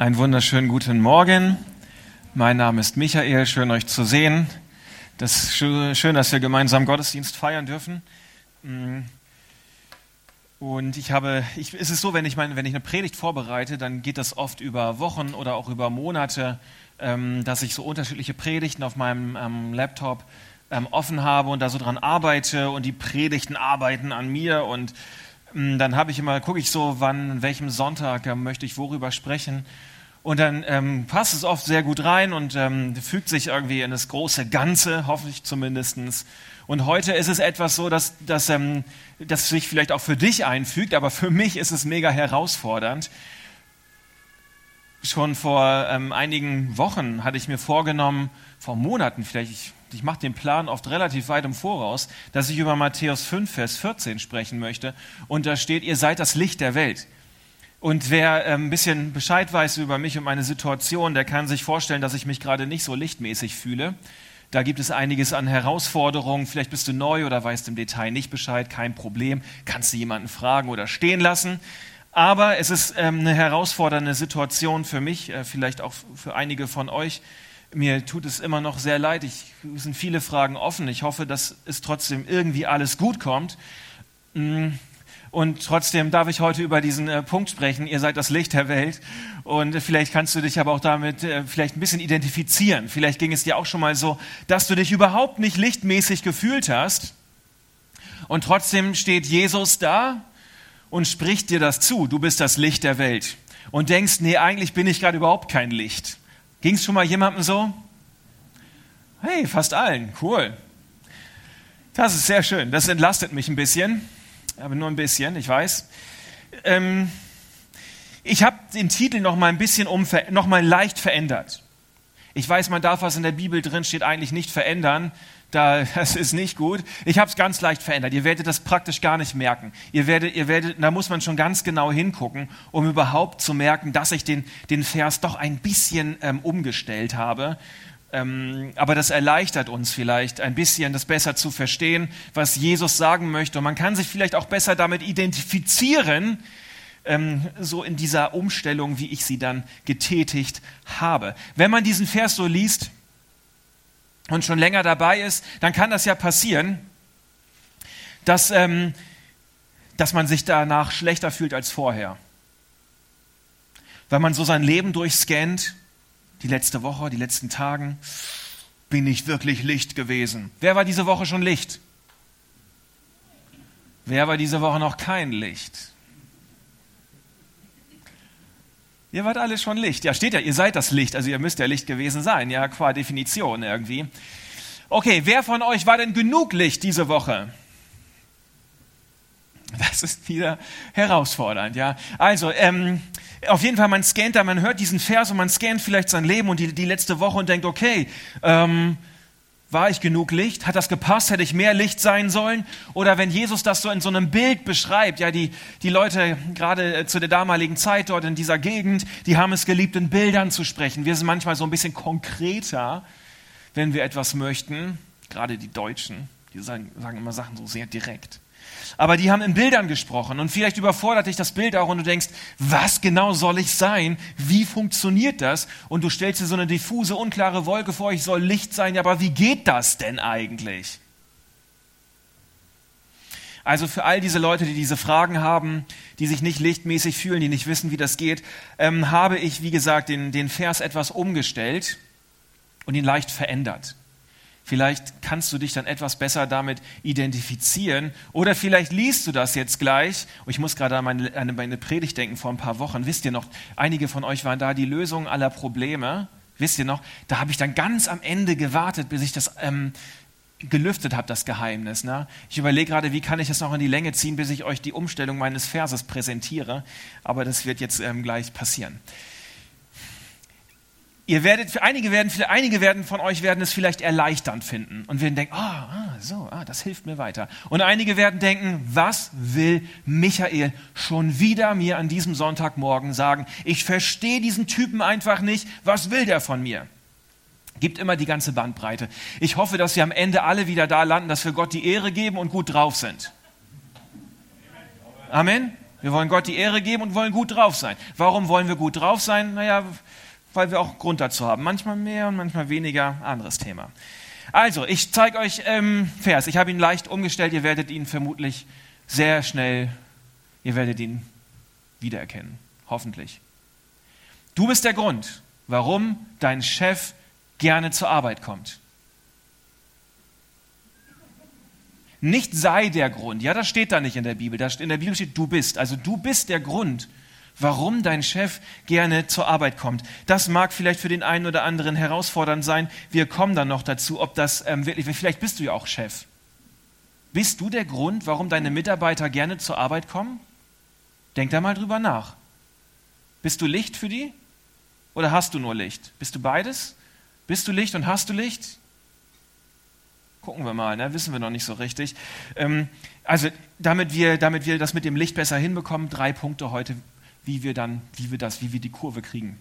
Einen wunderschönen guten Morgen. Mein Name ist Michael. Schön, euch zu sehen. Das ist schön, dass wir gemeinsam Gottesdienst feiern dürfen. Mm. Und ich habe, ich, es ist so, wenn ich, meine, wenn ich eine Predigt vorbereite, dann geht das oft über Wochen oder auch über Monate, ähm, dass ich so unterschiedliche Predigten auf meinem ähm, Laptop ähm, offen habe und da so dran arbeite und die Predigten arbeiten an mir und ähm, dann habe ich immer, gucke ich so, wann, an welchem Sonntag äh, möchte ich worüber sprechen. Und dann ähm, passt es oft sehr gut rein und ähm, fügt sich irgendwie in das große Ganze, hoffe ich zumindestens. Und heute ist es etwas so, dass, dass ähm, das sich vielleicht auch für dich einfügt, aber für mich ist es mega herausfordernd. Schon vor ähm, einigen Wochen hatte ich mir vorgenommen, vor Monaten vielleicht, ich, ich mache den Plan oft relativ weit im Voraus, dass ich über Matthäus 5, Vers 14 sprechen möchte. Und da steht, ihr seid das Licht der Welt. Und wer ähm, ein bisschen Bescheid weiß über mich und meine Situation, der kann sich vorstellen, dass ich mich gerade nicht so lichtmäßig fühle. Da gibt es einiges an Herausforderungen. Vielleicht bist du neu oder weißt im Detail nicht Bescheid. Kein Problem. Kannst du jemanden fragen oder stehen lassen. Aber es ist ähm, eine herausfordernde Situation für mich, äh, vielleicht auch für einige von euch. Mir tut es immer noch sehr leid. Ich, es sind viele Fragen offen. Ich hoffe, dass es trotzdem irgendwie alles gut kommt. Und trotzdem darf ich heute über diesen äh, Punkt sprechen. Ihr seid das Licht der Welt. Und äh, vielleicht kannst du dich aber auch damit äh, vielleicht ein bisschen identifizieren. Vielleicht ging es dir auch schon mal so, dass du dich überhaupt nicht lichtmäßig gefühlt hast. Und trotzdem steht Jesus da und spricht dir das zu. Du bist das Licht der Welt. Und denkst, nee, eigentlich bin ich gerade überhaupt kein Licht. Ging es schon mal jemandem so? Hey, fast allen. Cool. Das ist sehr schön. Das entlastet mich ein bisschen aber nur ein bisschen, ich weiß. Ähm, ich habe den Titel noch mal ein bisschen um, noch mal leicht verändert. Ich weiß, man darf, was in der Bibel drin steht, eigentlich nicht verändern. Da, das ist nicht gut. Ich habe es ganz leicht verändert. Ihr werdet das praktisch gar nicht merken. Ihr werdet, ihr werdet, da muss man schon ganz genau hingucken, um überhaupt zu merken, dass ich den, den Vers doch ein bisschen ähm, umgestellt habe. Ähm, aber das erleichtert uns vielleicht ein bisschen, das besser zu verstehen, was Jesus sagen möchte. Und man kann sich vielleicht auch besser damit identifizieren, ähm, so in dieser Umstellung, wie ich sie dann getätigt habe. Wenn man diesen Vers so liest und schon länger dabei ist, dann kann das ja passieren, dass, ähm, dass man sich danach schlechter fühlt als vorher. Wenn man so sein Leben durchscannt die letzte Woche, die letzten Tagen, bin ich wirklich Licht gewesen. Wer war diese Woche schon Licht? Wer war diese Woche noch kein Licht? Ihr wart alle schon Licht. Ja, steht ja, ihr seid das Licht, also ihr müsst ja Licht gewesen sein, ja, qua Definition irgendwie. Okay, wer von euch war denn genug Licht diese Woche? Das ist wieder herausfordernd, ja. Also, ähm, auf jeden Fall, man scannt da, man hört diesen Vers und man scannt vielleicht sein Leben und die, die letzte Woche und denkt, okay, ähm, war ich genug Licht? Hat das gepasst? Hätte ich mehr Licht sein sollen? Oder wenn Jesus das so in so einem Bild beschreibt, ja, die, die Leute gerade äh, zu der damaligen Zeit dort in dieser Gegend, die haben es geliebt, in Bildern zu sprechen. Wir sind manchmal so ein bisschen konkreter, wenn wir etwas möchten. Gerade die Deutschen, die sagen, sagen immer Sachen so sehr direkt aber die haben in Bildern gesprochen und vielleicht überfordert dich das Bild auch und du denkst, was genau soll ich sein? Wie funktioniert das? Und du stellst dir so eine diffuse, unklare Wolke vor, ich soll Licht sein, ja, aber wie geht das denn eigentlich? Also für all diese Leute, die diese Fragen haben, die sich nicht lichtmäßig fühlen, die nicht wissen, wie das geht, ähm, habe ich, wie gesagt, den, den Vers etwas umgestellt und ihn leicht verändert. Vielleicht kannst du dich dann etwas besser damit identifizieren. Oder vielleicht liest du das jetzt gleich. Ich muss gerade an meine, an meine Predigt denken vor ein paar Wochen. Wisst ihr noch, einige von euch waren da, die Lösung aller Probleme. Wisst ihr noch, da habe ich dann ganz am Ende gewartet, bis ich das ähm, gelüftet habe, das Geheimnis. Ne? Ich überlege gerade, wie kann ich das noch in die Länge ziehen, bis ich euch die Umstellung meines Verses präsentiere. Aber das wird jetzt ähm, gleich passieren. Ihr werdet, einige werden, einige werden von euch werden es vielleicht erleichternd finden und werden denken, ah, ah, so, ah, das hilft mir weiter. Und einige werden denken, was will Michael schon wieder mir an diesem Sonntagmorgen sagen? Ich verstehe diesen Typen einfach nicht. Was will der von mir? Gibt immer die ganze Bandbreite. Ich hoffe, dass wir am Ende alle wieder da landen, dass wir Gott die Ehre geben und gut drauf sind. Amen. Wir wollen Gott die Ehre geben und wollen gut drauf sein. Warum wollen wir gut drauf sein? Naja, weil wir auch Grund dazu haben. Manchmal mehr und manchmal weniger. Anderes Thema. Also, ich zeige euch ähm, Vers. Ich habe ihn leicht umgestellt. Ihr werdet ihn vermutlich sehr schnell, ihr werdet ihn wiedererkennen. Hoffentlich. Du bist der Grund, warum dein Chef gerne zur Arbeit kommt. Nicht sei der Grund. Ja, das steht da nicht in der Bibel. in der Bibel steht, du bist. Also du bist der Grund, warum dein Chef gerne zur Arbeit kommt. Das mag vielleicht für den einen oder anderen herausfordernd sein. Wir kommen dann noch dazu, ob das ähm, wirklich, vielleicht bist du ja auch Chef. Bist du der Grund, warum deine Mitarbeiter gerne zur Arbeit kommen? Denk da mal drüber nach. Bist du Licht für die? Oder hast du nur Licht? Bist du beides? Bist du Licht und hast du Licht? Gucken wir mal, ne? wissen wir noch nicht so richtig. Ähm, also damit wir, damit wir das mit dem Licht besser hinbekommen, drei Punkte heute, wie wir dann, wie wir das, wie wir die Kurve kriegen.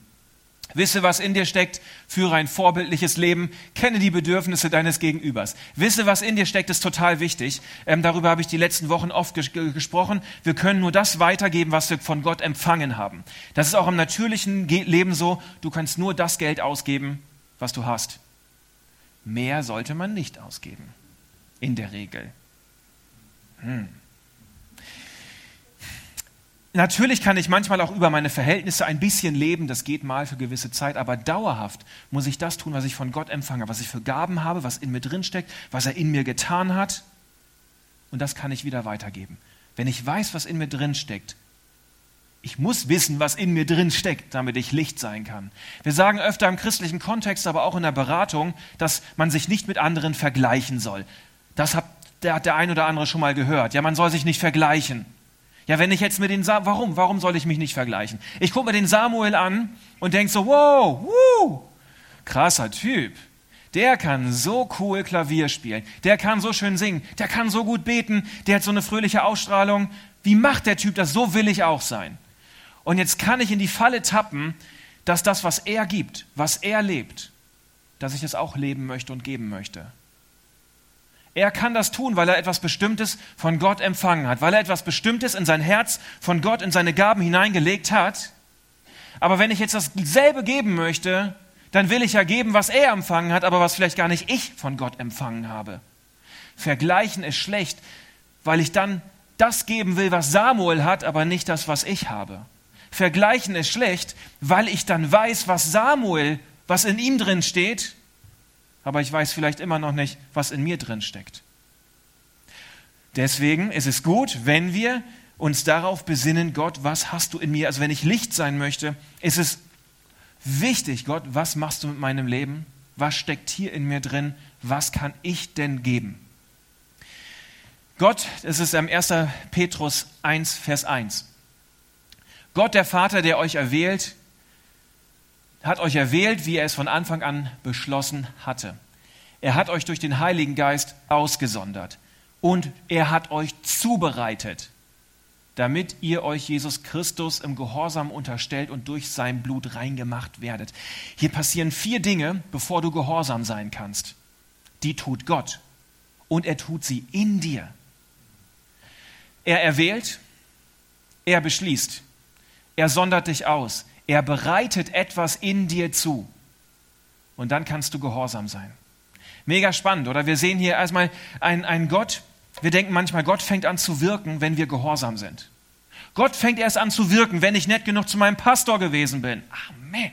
Wisse, was in dir steckt, führe ein vorbildliches Leben, kenne die Bedürfnisse deines Gegenübers. Wisse, was in dir steckt, ist total wichtig. Ähm, darüber habe ich die letzten Wochen oft ges gesprochen. Wir können nur das weitergeben, was wir von Gott empfangen haben. Das ist auch im natürlichen Ge Leben so. Du kannst nur das Geld ausgeben, was du hast. Mehr sollte man nicht ausgeben. In der Regel. Hm. Natürlich kann ich manchmal auch über meine Verhältnisse ein bisschen leben, das geht mal für gewisse Zeit, aber dauerhaft muss ich das tun, was ich von Gott empfange, was ich für Gaben habe, was in mir drin steckt, was er in mir getan hat. Und das kann ich wieder weitergeben. Wenn ich weiß, was in mir drin steckt, ich muss wissen, was in mir drin steckt, damit ich Licht sein kann. Wir sagen öfter im christlichen Kontext, aber auch in der Beratung, dass man sich nicht mit anderen vergleichen soll. Das hat der, der ein oder andere schon mal gehört. Ja, man soll sich nicht vergleichen. Ja, wenn ich jetzt mit den Sa warum, warum soll ich mich nicht vergleichen? Ich gucke mir den Samuel an und denke so, wow, wuh, krasser Typ. Der kann so cool Klavier spielen. Der kann so schön singen. Der kann so gut beten. Der hat so eine fröhliche Ausstrahlung. Wie macht der Typ das? So will ich auch sein. Und jetzt kann ich in die Falle tappen, dass das, was er gibt, was er lebt, dass ich es auch leben möchte und geben möchte. Er kann das tun, weil er etwas Bestimmtes von Gott empfangen hat, weil er etwas Bestimmtes in sein Herz von Gott in seine Gaben hineingelegt hat. Aber wenn ich jetzt dasselbe geben möchte, dann will ich ja geben, was er empfangen hat, aber was vielleicht gar nicht ich von Gott empfangen habe. Vergleichen ist schlecht, weil ich dann das geben will, was Samuel hat, aber nicht das, was ich habe. Vergleichen ist schlecht, weil ich dann weiß, was Samuel, was in ihm drin steht, aber ich weiß vielleicht immer noch nicht, was in mir drin steckt. Deswegen ist es gut, wenn wir uns darauf besinnen, Gott, was hast du in mir? Also wenn ich Licht sein möchte, ist es wichtig, Gott, was machst du mit meinem Leben? Was steckt hier in mir drin? Was kann ich denn geben? Gott, es ist am 1. Petrus 1, Vers 1. Gott, der Vater, der euch erwählt, hat euch erwählt, wie er es von Anfang an beschlossen hatte. Er hat euch durch den Heiligen Geist ausgesondert und er hat euch zubereitet, damit ihr euch Jesus Christus im Gehorsam unterstellt und durch sein Blut reingemacht werdet. Hier passieren vier Dinge, bevor du gehorsam sein kannst. Die tut Gott und er tut sie in dir. Er erwählt, er beschließt, er sondert dich aus, er bereitet etwas in dir zu. Und dann kannst du gehorsam sein. Mega spannend, oder? Wir sehen hier erstmal einen, Gott. Wir denken manchmal, Gott fängt an zu wirken, wenn wir gehorsam sind. Gott fängt erst an zu wirken, wenn ich nett genug zu meinem Pastor gewesen bin. Amen.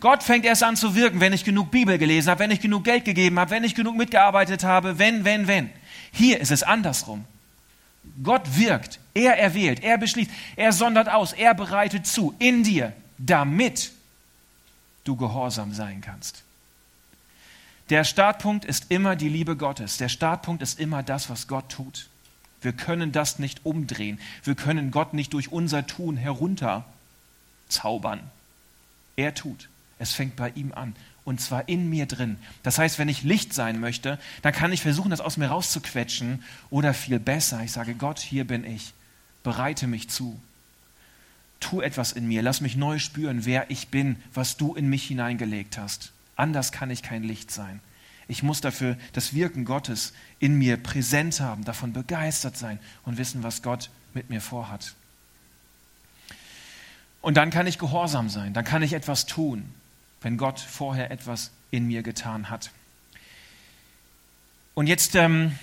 Gott fängt erst an zu wirken, wenn ich genug Bibel gelesen habe, wenn ich genug Geld gegeben habe, wenn ich genug mitgearbeitet habe, wenn, wenn, wenn. Hier ist es andersrum. Gott wirkt, er erwählt, er beschließt, er sondert aus, er bereitet zu in dir, damit du gehorsam sein kannst. Der Startpunkt ist immer die Liebe Gottes. Der Startpunkt ist immer das, was Gott tut. Wir können das nicht umdrehen. Wir können Gott nicht durch unser Tun herunterzaubern. Er tut. Es fängt bei ihm an und zwar in mir drin. Das heißt, wenn ich Licht sein möchte, dann kann ich versuchen, das aus mir rauszuquetschen oder viel besser, ich sage, Gott, hier bin ich, bereite mich zu. Tu etwas in mir, lass mich neu spüren, wer ich bin, was du in mich hineingelegt hast. Anders kann ich kein Licht sein. Ich muss dafür das Wirken Gottes in mir präsent haben, davon begeistert sein und wissen, was Gott mit mir vorhat. Und dann kann ich gehorsam sein, dann kann ich etwas tun, wenn Gott vorher etwas in mir getan hat. Und jetzt ähm,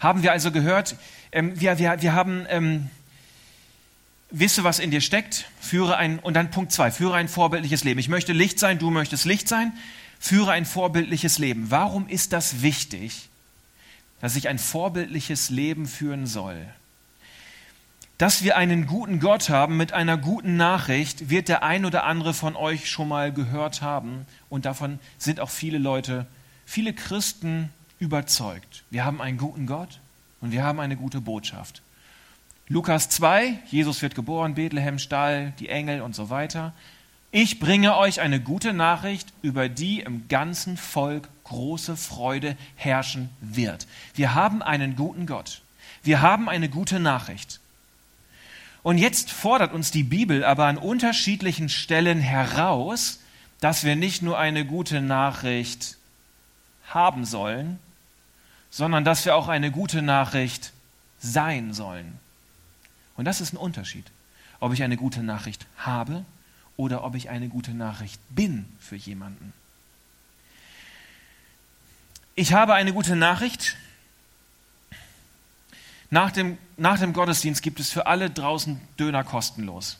haben wir also gehört, ähm, wir, wir, wir haben, ähm, wisse, was in dir steckt, führe ein, und dann Punkt zwei, führe ein vorbildliches Leben. Ich möchte Licht sein, du möchtest Licht sein, führe ein vorbildliches Leben. Warum ist das wichtig, dass ich ein vorbildliches Leben führen soll? Dass wir einen guten Gott haben mit einer guten Nachricht, wird der ein oder andere von euch schon mal gehört haben. Und davon sind auch viele Leute, viele Christen überzeugt. Wir haben einen guten Gott und wir haben eine gute Botschaft. Lukas 2, Jesus wird geboren, Bethlehem, Stall, die Engel und so weiter. Ich bringe euch eine gute Nachricht, über die im ganzen Volk große Freude herrschen wird. Wir haben einen guten Gott. Wir haben eine gute Nachricht. Und jetzt fordert uns die Bibel aber an unterschiedlichen Stellen heraus, dass wir nicht nur eine gute Nachricht haben sollen, sondern dass wir auch eine gute Nachricht sein sollen. Und das ist ein Unterschied, ob ich eine gute Nachricht habe oder ob ich eine gute Nachricht bin für jemanden. Ich habe eine gute Nachricht. Nach dem, nach dem Gottesdienst gibt es für alle draußen Döner kostenlos.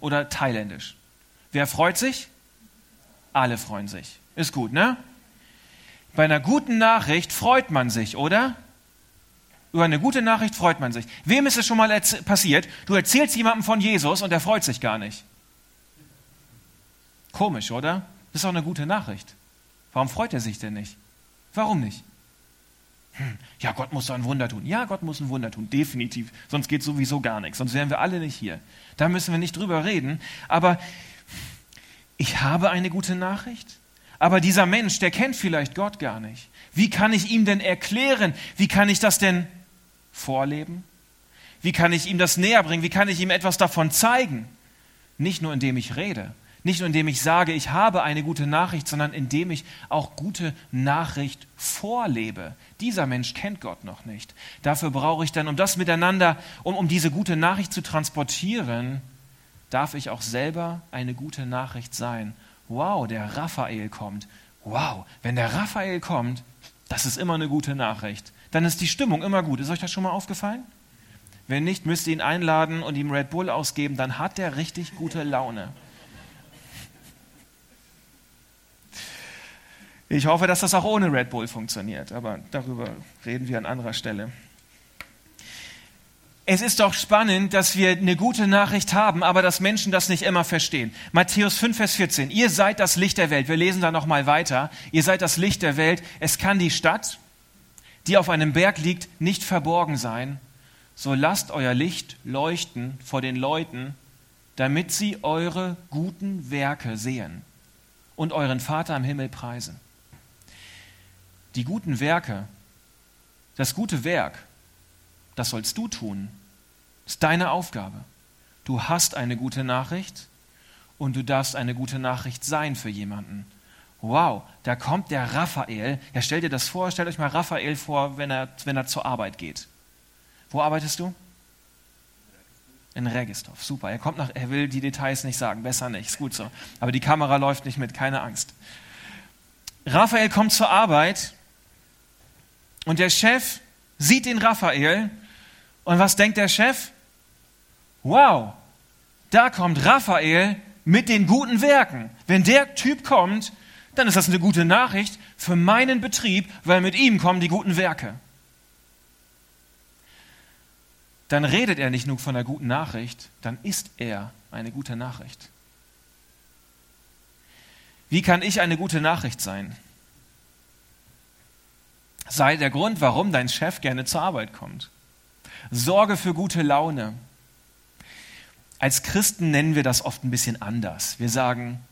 Oder thailändisch. Wer freut sich? Alle freuen sich. Ist gut, ne? Bei einer guten Nachricht freut man sich, oder? Über eine gute Nachricht freut man sich. Wem ist es schon mal passiert? Du erzählst jemandem von Jesus und er freut sich gar nicht. Komisch, oder? Das ist doch eine gute Nachricht. Warum freut er sich denn nicht? Warum nicht? Hm, ja, Gott muss ein Wunder tun. Ja, Gott muss ein Wunder tun, definitiv. Sonst geht sowieso gar nichts. Sonst wären wir alle nicht hier. Da müssen wir nicht drüber reden. Aber ich habe eine gute Nachricht. Aber dieser Mensch, der kennt vielleicht Gott gar nicht. Wie kann ich ihm denn erklären? Wie kann ich das denn vorleben? Wie kann ich ihm das näher bringen? Wie kann ich ihm etwas davon zeigen? Nicht nur indem ich rede, nicht nur indem ich sage, ich habe eine gute Nachricht, sondern indem ich auch gute Nachricht vorlebe. Dieser Mensch kennt Gott noch nicht. Dafür brauche ich dann, um das miteinander, um, um diese gute Nachricht zu transportieren, darf ich auch selber eine gute Nachricht sein. Wow, der Raphael kommt. Wow, wenn der Raphael kommt, das ist immer eine gute Nachricht. Dann ist die Stimmung immer gut. Ist euch das schon mal aufgefallen? Wenn nicht, müsst ihr ihn einladen und ihm Red Bull ausgeben, dann hat er richtig gute Laune. Ich hoffe, dass das auch ohne Red Bull funktioniert, aber darüber reden wir an anderer Stelle. Es ist doch spannend, dass wir eine gute Nachricht haben, aber dass Menschen das nicht immer verstehen. Matthäus 5, Vers 14. Ihr seid das Licht der Welt. Wir lesen da nochmal weiter. Ihr seid das Licht der Welt. Es kann die Stadt, die auf einem Berg liegt, nicht verborgen sein. So lasst euer Licht leuchten vor den Leuten, damit sie eure guten Werke sehen und euren Vater im Himmel preisen die guten Werke, das gute Werk, das sollst du tun. Das ist deine Aufgabe. Du hast eine gute Nachricht und du darfst eine gute Nachricht sein für jemanden. Wow, da kommt der Raphael. Ja, stell dir das vor, stellt euch mal Raphael vor, wenn er, wenn er zur Arbeit geht. Wo arbeitest du? In Registorf. Super. Er kommt nach, er will die Details nicht sagen. Besser nicht. Ist gut so. Aber die Kamera läuft nicht mit. Keine Angst. Raphael kommt zur Arbeit und der Chef sieht den Raphael und was denkt der Chef? Wow, da kommt Raphael mit den guten Werken. Wenn der Typ kommt, dann ist das eine gute Nachricht für meinen Betrieb, weil mit ihm kommen die guten Werke. Dann redet er nicht nur von einer guten Nachricht, dann ist er eine gute Nachricht. Wie kann ich eine gute Nachricht sein? Sei der Grund, warum dein Chef gerne zur Arbeit kommt. Sorge für gute Laune. Als Christen nennen wir das oft ein bisschen anders. Wir sagen,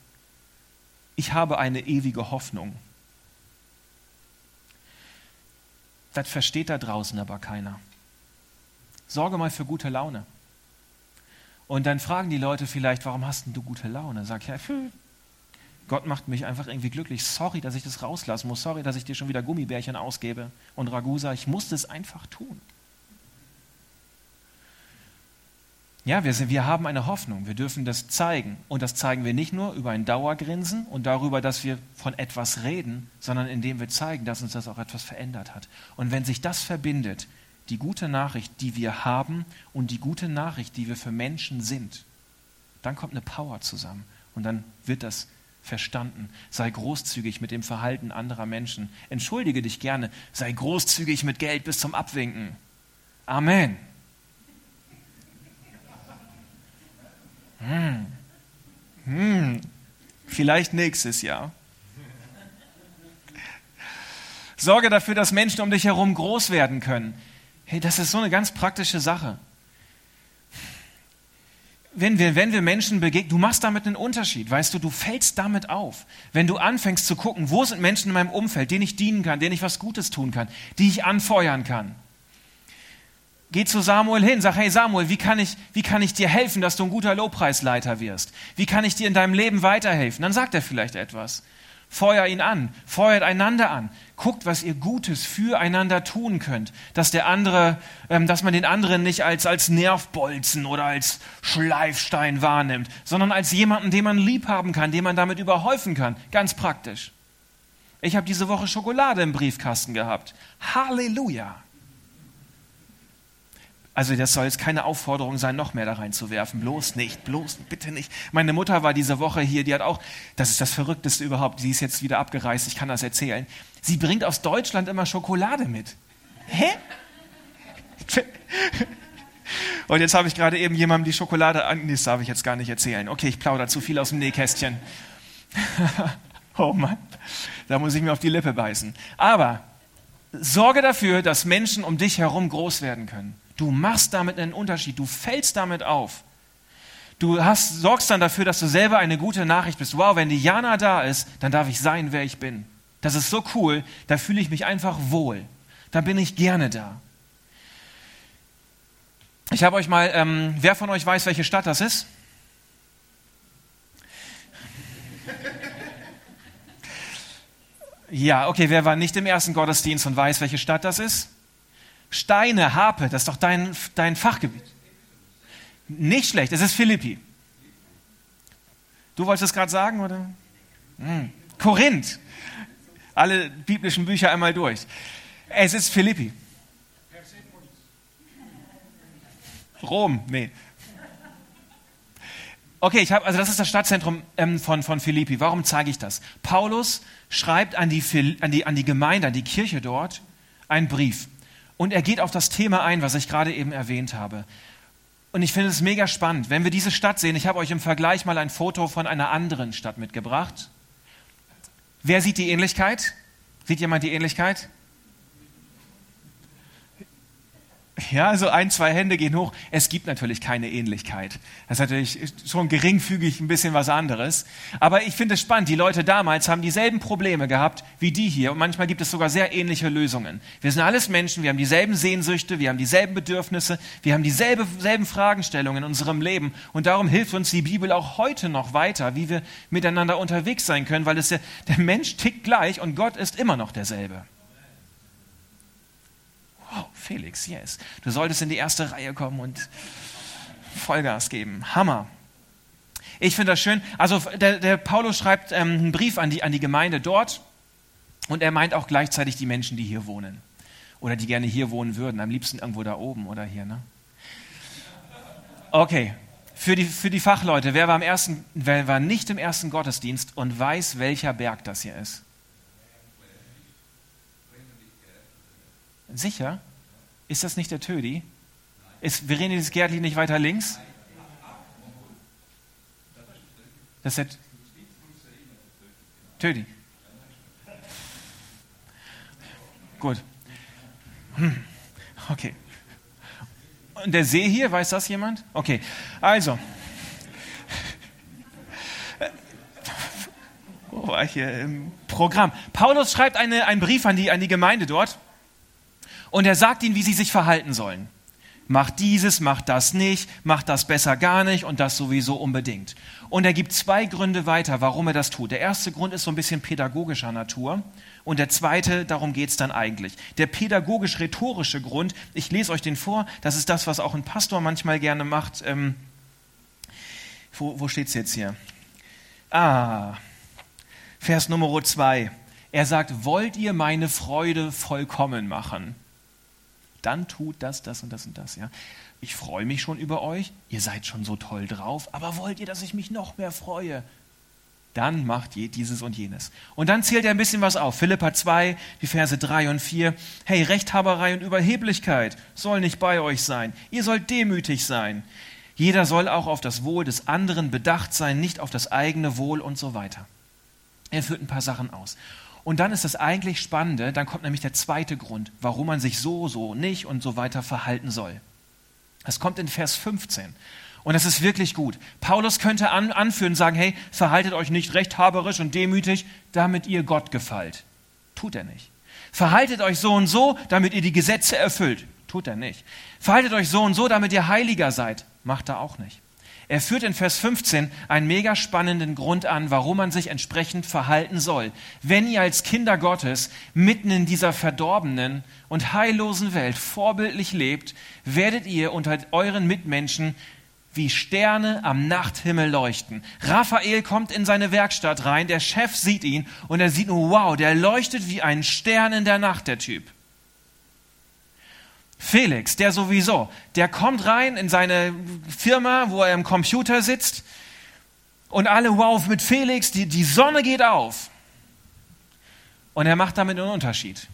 ich habe eine ewige Hoffnung. Das versteht da draußen aber keiner. Sorge mal für gute Laune. Und dann fragen die Leute vielleicht, warum hast denn du gute Laune? Sag ja, Gott macht mich einfach irgendwie glücklich. Sorry, dass ich das rauslassen muss. Sorry, dass ich dir schon wieder Gummibärchen ausgebe. Und Ragusa, ich musste es einfach tun. Ja, wir, sind, wir haben eine Hoffnung. Wir dürfen das zeigen. Und das zeigen wir nicht nur über ein Dauergrinsen und darüber, dass wir von etwas reden, sondern indem wir zeigen, dass uns das auch etwas verändert hat. Und wenn sich das verbindet, die gute Nachricht, die wir haben und die gute Nachricht, die wir für Menschen sind, dann kommt eine Power zusammen und dann wird das verstanden. Sei großzügig mit dem Verhalten anderer Menschen. Entschuldige dich gerne. Sei großzügig mit Geld bis zum Abwinken. Amen. Hm. Hm. Vielleicht nächstes Jahr. Sorge dafür, dass Menschen um dich herum groß werden können. Hey, das ist so eine ganz praktische Sache. Wenn wir, wenn wir Menschen begegnen, du machst damit einen Unterschied, weißt du, du fällst damit auf. Wenn du anfängst zu gucken, wo sind Menschen in meinem Umfeld, denen ich dienen kann, denen ich was Gutes tun kann, die ich anfeuern kann. Geh zu Samuel hin, sag, hey Samuel, wie kann, ich, wie kann ich dir helfen, dass du ein guter Lobpreisleiter wirst? Wie kann ich dir in deinem Leben weiterhelfen? Dann sagt er vielleicht etwas. Feuer ihn an, feuert einander an, guckt, was ihr Gutes füreinander tun könnt, dass der andere, ähm, dass man den anderen nicht als, als Nervbolzen oder als Schleifstein wahrnimmt, sondern als jemanden, den man lieb haben kann, den man damit überhäufen kann. Ganz praktisch. Ich habe diese Woche Schokolade im Briefkasten gehabt. Halleluja! Also das soll jetzt keine Aufforderung sein, noch mehr da reinzuwerfen. Bloß nicht, bloß bitte nicht. Meine Mutter war diese Woche hier, die hat auch, das ist das Verrückteste überhaupt, sie ist jetzt wieder abgereist, ich kann das erzählen. Sie bringt aus Deutschland immer Schokolade mit. Hä? Und jetzt habe ich gerade eben jemandem die Schokolade an. Das darf ich jetzt gar nicht erzählen. Okay, ich plaudere zu viel aus dem Nähkästchen. oh Mann, da muss ich mir auf die Lippe beißen. Aber sorge dafür, dass Menschen um dich herum groß werden können. Du machst damit einen Unterschied. Du fällst damit auf. Du hast, sorgst dann dafür, dass du selber eine gute Nachricht bist. Wow, wenn die Jana da ist, dann darf ich sein, wer ich bin. Das ist so cool. Da fühle ich mich einfach wohl. Da bin ich gerne da. Ich habe euch mal, ähm, wer von euch weiß, welche Stadt das ist? Ja, okay, wer war nicht im ersten Gottesdienst und weiß, welche Stadt das ist? Steine, Harpe, das ist doch dein, dein Fachgebiet. Nicht schlecht, es ist Philippi. Du wolltest es gerade sagen, oder? Hm. Korinth. Alle biblischen Bücher einmal durch. Es ist Philippi. Rom, nee. Okay, ich habe, also das ist das Stadtzentrum ähm, von, von Philippi. Warum zeige ich das? Paulus schreibt an die, an, die, an die Gemeinde, an die Kirche dort einen Brief. Und er geht auf das Thema ein, was ich gerade eben erwähnt habe. Und ich finde es mega spannend, wenn wir diese Stadt sehen. Ich habe euch im Vergleich mal ein Foto von einer anderen Stadt mitgebracht. Wer sieht die Ähnlichkeit? Sieht jemand die Ähnlichkeit? Ja, also ein, zwei Hände gehen hoch. Es gibt natürlich keine Ähnlichkeit. Das ist natürlich schon geringfügig ein bisschen was anderes. Aber ich finde es spannend. Die Leute damals haben dieselben Probleme gehabt wie die hier. Und manchmal gibt es sogar sehr ähnliche Lösungen. Wir sind alles Menschen. Wir haben dieselben Sehnsüchte. Wir haben dieselben Bedürfnisse. Wir haben dieselben selben Fragestellungen in unserem Leben. Und darum hilft uns die Bibel auch heute noch weiter, wie wir miteinander unterwegs sein können, weil es der, der Mensch tickt gleich und Gott ist immer noch derselbe. Wow, Felix, yes. Du solltest in die erste Reihe kommen und Vollgas geben. Hammer. Ich finde das schön. Also der, der Paulus schreibt ähm, einen Brief an die, an die Gemeinde dort und er meint auch gleichzeitig die Menschen, die hier wohnen. Oder die gerne hier wohnen würden. Am liebsten irgendwo da oben oder hier. Ne? Okay, für die, für die Fachleute, wer war, im ersten, wer war nicht im ersten Gottesdienst und weiß, welcher Berg das hier ist? Sicher? Ist das nicht der Tödi? Ist Verenius Gärtli nicht weiter links? Das ist der Tödi. Gut. Hm. Okay. Und der See hier, weiß das jemand? Okay. Also. Wo war ich hier im Programm? Paulus schreibt eine, einen Brief an die, an die Gemeinde dort. Und er sagt ihnen, wie sie sich verhalten sollen. Macht dieses, macht das nicht, macht das besser gar nicht und das sowieso unbedingt. Und er gibt zwei Gründe weiter, warum er das tut. Der erste Grund ist so ein bisschen pädagogischer Natur. Und der zweite, darum geht es dann eigentlich. Der pädagogisch-rhetorische Grund, ich lese euch den vor, das ist das, was auch ein Pastor manchmal gerne macht. Ähm, wo wo steht es jetzt hier? Ah, Vers Nummer zwei. Er sagt, wollt ihr meine Freude vollkommen machen? Dann tut das, das und das und das. Ja? Ich freue mich schon über euch, ihr seid schon so toll drauf, aber wollt ihr, dass ich mich noch mehr freue? Dann macht je dieses und jenes. Und dann zählt er ein bisschen was auf. Philippa 2, die Verse 3 und 4. Hey, Rechthaberei und Überheblichkeit soll nicht bei euch sein. Ihr sollt demütig sein. Jeder soll auch auf das Wohl des anderen bedacht sein, nicht auf das eigene Wohl und so weiter. Er führt ein paar Sachen aus. Und dann ist das eigentlich Spannende, dann kommt nämlich der zweite Grund, warum man sich so, so nicht und so weiter verhalten soll. Das kommt in Vers 15. Und das ist wirklich gut. Paulus könnte an, anführen und sagen, hey, verhaltet euch nicht rechthaberisch und demütig, damit ihr Gott gefällt. Tut er nicht. Verhaltet euch so und so, damit ihr die Gesetze erfüllt. Tut er nicht. Verhaltet euch so und so, damit ihr heiliger seid. Macht er auch nicht. Er führt in Vers 15 einen mega spannenden Grund an, warum man sich entsprechend verhalten soll. Wenn ihr als Kinder Gottes mitten in dieser verdorbenen und heillosen Welt vorbildlich lebt, werdet ihr unter euren Mitmenschen wie Sterne am Nachthimmel leuchten. Raphael kommt in seine Werkstatt rein, der Chef sieht ihn und er sieht nur, wow, der leuchtet wie ein Stern in der Nacht, der Typ. Felix, der sowieso, der kommt rein in seine Firma, wo er im Computer sitzt und alle, wow, mit Felix, die, die Sonne geht auf. Und er macht damit einen Unterschied.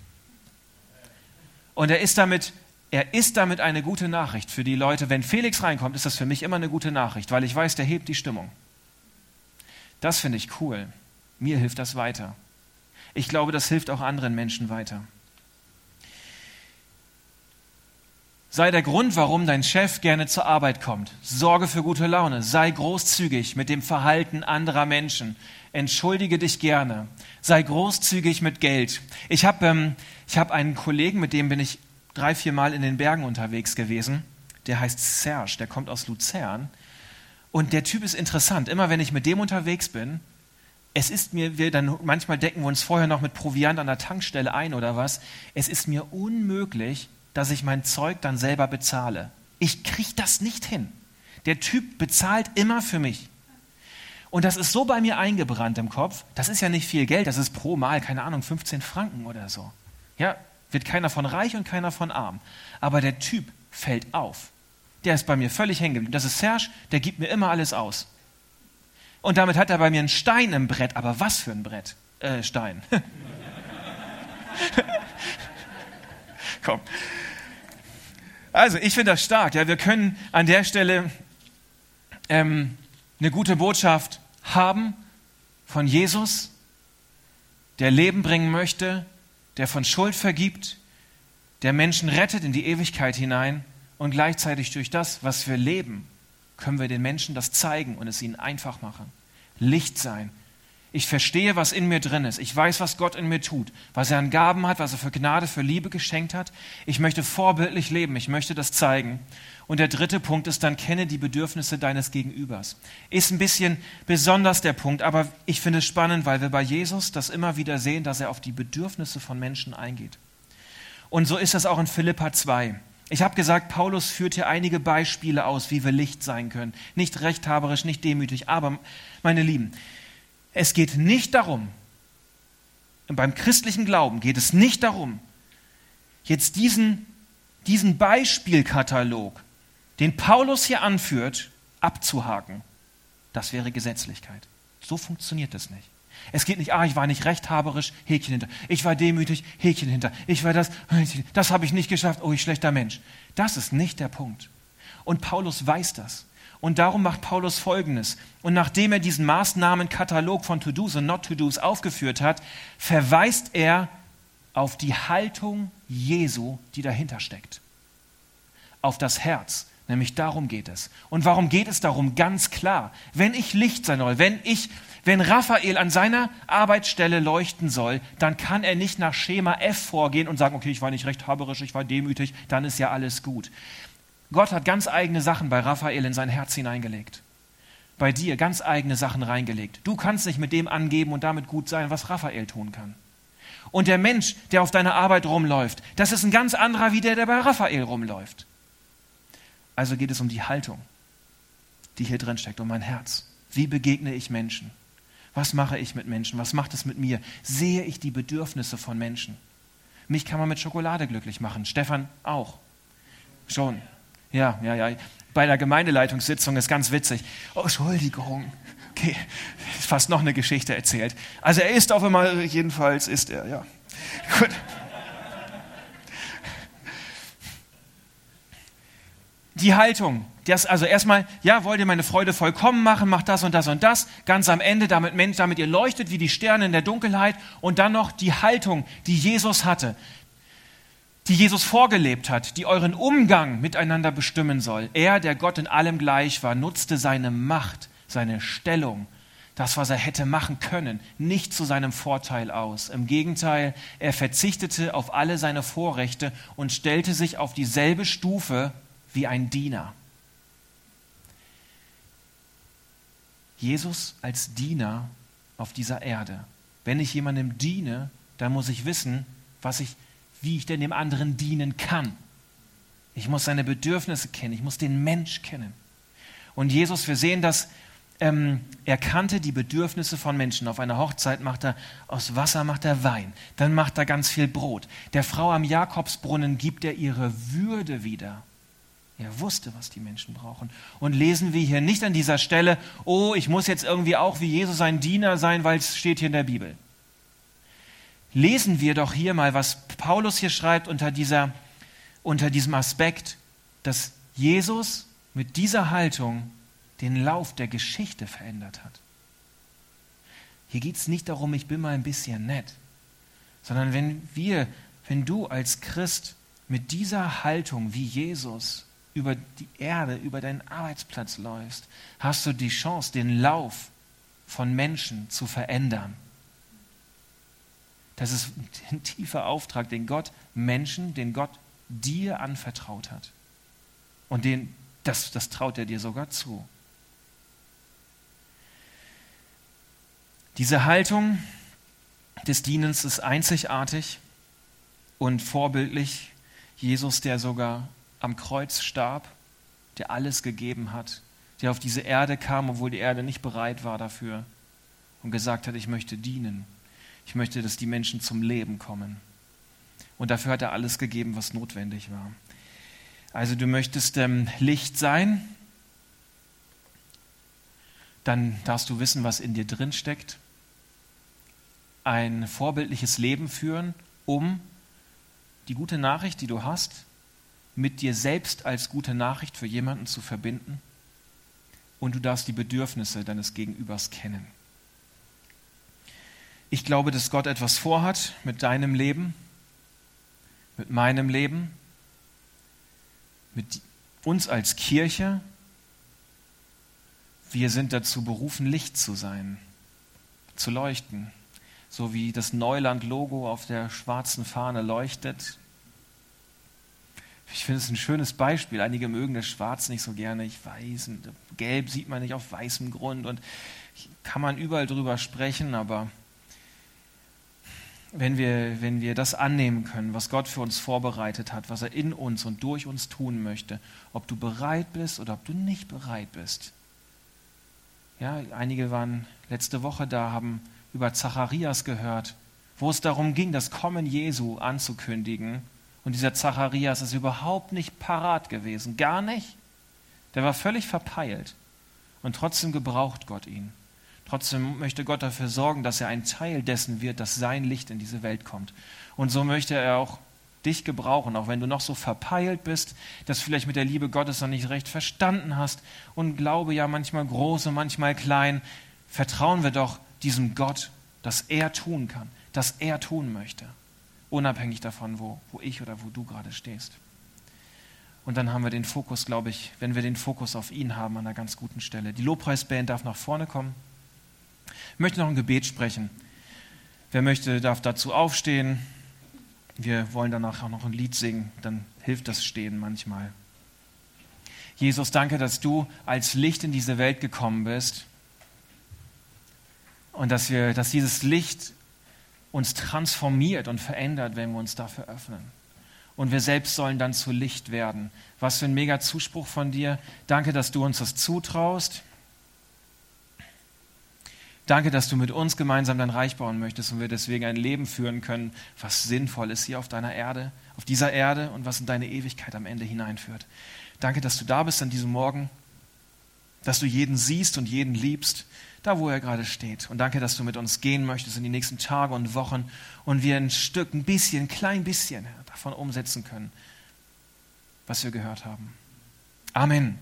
Und er ist damit, er ist damit eine gute Nachricht für die Leute. Wenn Felix reinkommt, ist das für mich immer eine gute Nachricht, weil ich weiß, der hebt die Stimmung. Das finde ich cool. Mir hilft das weiter. Ich glaube, das hilft auch anderen Menschen weiter. Sei der Grund, warum dein Chef gerne zur Arbeit kommt. Sorge für gute Laune. Sei großzügig mit dem Verhalten anderer Menschen. Entschuldige dich gerne. Sei großzügig mit Geld. Ich habe ähm, hab einen Kollegen, mit dem bin ich drei, vier Mal in den Bergen unterwegs gewesen. Der heißt Serge, der kommt aus Luzern. Und der Typ ist interessant. Immer wenn ich mit dem unterwegs bin, es ist mir, wir dann manchmal decken wir uns vorher noch mit Proviant an der Tankstelle ein oder was. Es ist mir unmöglich, dass ich mein Zeug dann selber bezahle. Ich kriege das nicht hin. Der Typ bezahlt immer für mich. Und das ist so bei mir eingebrannt im Kopf. Das ist ja nicht viel Geld, das ist pro Mal, keine Ahnung, 15 Franken oder so. Ja, wird keiner von reich und keiner von arm. Aber der Typ fällt auf. Der ist bei mir völlig hängen geblieben. Das ist Serge, der gibt mir immer alles aus. Und damit hat er bei mir einen Stein im Brett. Aber was für ein Brett? Äh, Stein. Komm. Also, ich finde das stark. Ja, wir können an der Stelle ähm, eine gute Botschaft haben von Jesus, der Leben bringen möchte, der von Schuld vergibt, der Menschen rettet in die Ewigkeit hinein und gleichzeitig durch das, was wir leben, können wir den Menschen das zeigen und es ihnen einfach machen. Licht sein, ich verstehe, was in mir drin ist. Ich weiß, was Gott in mir tut, was er an Gaben hat, was er für Gnade, für Liebe geschenkt hat. Ich möchte vorbildlich leben. Ich möchte das zeigen. Und der dritte Punkt ist dann, kenne die Bedürfnisse deines Gegenübers. Ist ein bisschen besonders der Punkt, aber ich finde es spannend, weil wir bei Jesus das immer wieder sehen, dass er auf die Bedürfnisse von Menschen eingeht. Und so ist das auch in Philippa 2. Ich habe gesagt, Paulus führt hier einige Beispiele aus, wie wir Licht sein können. Nicht rechthaberisch, nicht demütig, aber meine Lieben, es geht nicht darum, beim christlichen Glauben geht es nicht darum, jetzt diesen, diesen Beispielkatalog, den Paulus hier anführt, abzuhaken. Das wäre Gesetzlichkeit. So funktioniert es nicht. Es geht nicht, ah, ich war nicht rechthaberisch, Häkchen hinter. Ich war demütig, Häkchen hinter. Ich war das, das habe ich nicht geschafft, oh, ich schlechter Mensch. Das ist nicht der Punkt. Und Paulus weiß das. Und darum macht Paulus Folgendes. Und nachdem er diesen Maßnahmenkatalog von To-Dos und Not-To-Dos aufgeführt hat, verweist er auf die Haltung Jesu, die dahinter steckt. Auf das Herz. Nämlich darum geht es. Und warum geht es darum? Ganz klar. Wenn ich Licht sein soll, wenn ich, wenn Raphael an seiner Arbeitsstelle leuchten soll, dann kann er nicht nach Schema F vorgehen und sagen, okay, ich war nicht recht haberisch, ich war demütig, dann ist ja alles gut Gott hat ganz eigene Sachen bei Raphael in sein Herz hineingelegt. Bei dir ganz eigene Sachen reingelegt. Du kannst nicht mit dem angeben und damit gut sein, was Raphael tun kann. Und der Mensch, der auf deiner Arbeit rumläuft, das ist ein ganz anderer wie der, der bei Raphael rumläuft. Also geht es um die Haltung, die hier drin steckt, um mein Herz. Wie begegne ich Menschen? Was mache ich mit Menschen? Was macht es mit mir? Sehe ich die Bedürfnisse von Menschen? Mich kann man mit Schokolade glücklich machen. Stefan auch. Schon. Ja, ja, ja. Bei der Gemeindeleitungssitzung ist ganz witzig. Oh, Entschuldigung. Okay, fast noch eine Geschichte erzählt. Also er ist auf einmal, jedenfalls ist er, ja. Gut. Die Haltung, das, also erstmal, ja, wollt ihr meine Freude vollkommen machen, macht das und das und das. Ganz am Ende, damit, damit ihr leuchtet wie die Sterne in der Dunkelheit. Und dann noch die Haltung, die Jesus hatte, die Jesus vorgelebt hat, die euren Umgang miteinander bestimmen soll. Er, der Gott in allem gleich war, nutzte seine Macht, seine Stellung, das, was er hätte machen können, nicht zu seinem Vorteil aus. Im Gegenteil, er verzichtete auf alle seine Vorrechte und stellte sich auf dieselbe Stufe wie ein Diener. Jesus als Diener auf dieser Erde. Wenn ich jemandem diene, dann muss ich wissen, was ich, wie ich denn dem anderen dienen kann. Ich muss seine Bedürfnisse kennen, ich muss den Mensch kennen. Und Jesus, wir sehen das, ähm, er kannte die Bedürfnisse von Menschen. Auf einer Hochzeit macht er aus Wasser macht er Wein, dann macht er ganz viel Brot. Der Frau am Jakobsbrunnen gibt er ihre Würde wieder. Er wusste, was die Menschen brauchen. Und lesen wir hier nicht an dieser Stelle, oh, ich muss jetzt irgendwie auch wie Jesus ein Diener sein, weil es steht hier in der Bibel. Lesen wir doch hier mal, was Paulus hier schreibt unter, dieser, unter diesem Aspekt, dass Jesus mit dieser Haltung den Lauf der Geschichte verändert hat. Hier geht es nicht darum, ich bin mal ein bisschen nett, sondern wenn wir, wenn du als Christ mit dieser Haltung wie Jesus über die Erde, über deinen Arbeitsplatz läufst, hast du die Chance, den Lauf von Menschen zu verändern. Das ist ein tiefer Auftrag, den Gott Menschen, den Gott dir anvertraut hat. Und den, das, das traut er dir sogar zu. Diese Haltung des Dienens ist einzigartig und vorbildlich. Jesus, der sogar am Kreuz starb, der alles gegeben hat, der auf diese Erde kam, obwohl die Erde nicht bereit war dafür und gesagt hat, ich möchte dienen. Ich möchte, dass die Menschen zum Leben kommen. Und dafür hat er alles gegeben, was notwendig war. Also du möchtest ähm, Licht sein, dann darfst du wissen, was in dir drin steckt, ein vorbildliches Leben führen, um die gute Nachricht, die du hast, mit dir selbst als gute Nachricht für jemanden zu verbinden und du darfst die Bedürfnisse deines Gegenübers kennen. Ich glaube, dass Gott etwas vorhat mit deinem Leben, mit meinem Leben, mit uns als Kirche. Wir sind dazu berufen, Licht zu sein, zu leuchten, so wie das Neuland-Logo auf der schwarzen Fahne leuchtet ich finde es ein schönes Beispiel. Einige mögen das Schwarz nicht so gerne. Ich weiß, Gelb sieht man nicht auf weißem Grund und kann man überall drüber sprechen, aber wenn wir, wenn wir das annehmen können, was Gott für uns vorbereitet hat, was er in uns und durch uns tun möchte, ob du bereit bist oder ob du nicht bereit bist. Ja, einige waren letzte Woche da, haben über Zacharias gehört, wo es darum ging, das Kommen Jesu anzukündigen. Und dieser Zacharias ist überhaupt nicht parat gewesen, gar nicht. Der war völlig verpeilt. Und trotzdem gebraucht Gott ihn. Trotzdem möchte Gott dafür sorgen, dass er ein Teil dessen wird, dass sein Licht in diese Welt kommt. Und so möchte er auch dich gebrauchen, auch wenn du noch so verpeilt bist, dass vielleicht mit der Liebe Gottes noch nicht recht verstanden hast und Glaube ja manchmal groß und manchmal klein. Vertrauen wir doch diesem Gott, dass er tun kann, dass er tun möchte unabhängig davon, wo, wo ich oder wo du gerade stehst. Und dann haben wir den Fokus, glaube ich, wenn wir den Fokus auf ihn haben, an einer ganz guten Stelle. Die Lobpreisband darf nach vorne kommen. Ich möchte noch ein Gebet sprechen. Wer möchte, darf dazu aufstehen. Wir wollen danach auch noch ein Lied singen, dann hilft das Stehen manchmal. Jesus, danke, dass du als Licht in diese Welt gekommen bist und dass, wir, dass dieses Licht uns transformiert und verändert, wenn wir uns dafür öffnen. Und wir selbst sollen dann zu Licht werden. Was für ein mega Zuspruch von dir. Danke, dass du uns das zutraust. Danke, dass du mit uns gemeinsam dein Reich bauen möchtest und wir deswegen ein Leben führen können, was sinnvoll ist hier auf deiner Erde, auf dieser Erde und was in deine Ewigkeit am Ende hineinführt. Danke, dass du da bist an diesem Morgen, dass du jeden siehst und jeden liebst, da wo er gerade steht. Und danke, dass du mit uns gehen möchtest in die nächsten Tage und Wochen und wir ein Stück, ein bisschen, ein klein bisschen davon umsetzen können, was wir gehört haben. Amen.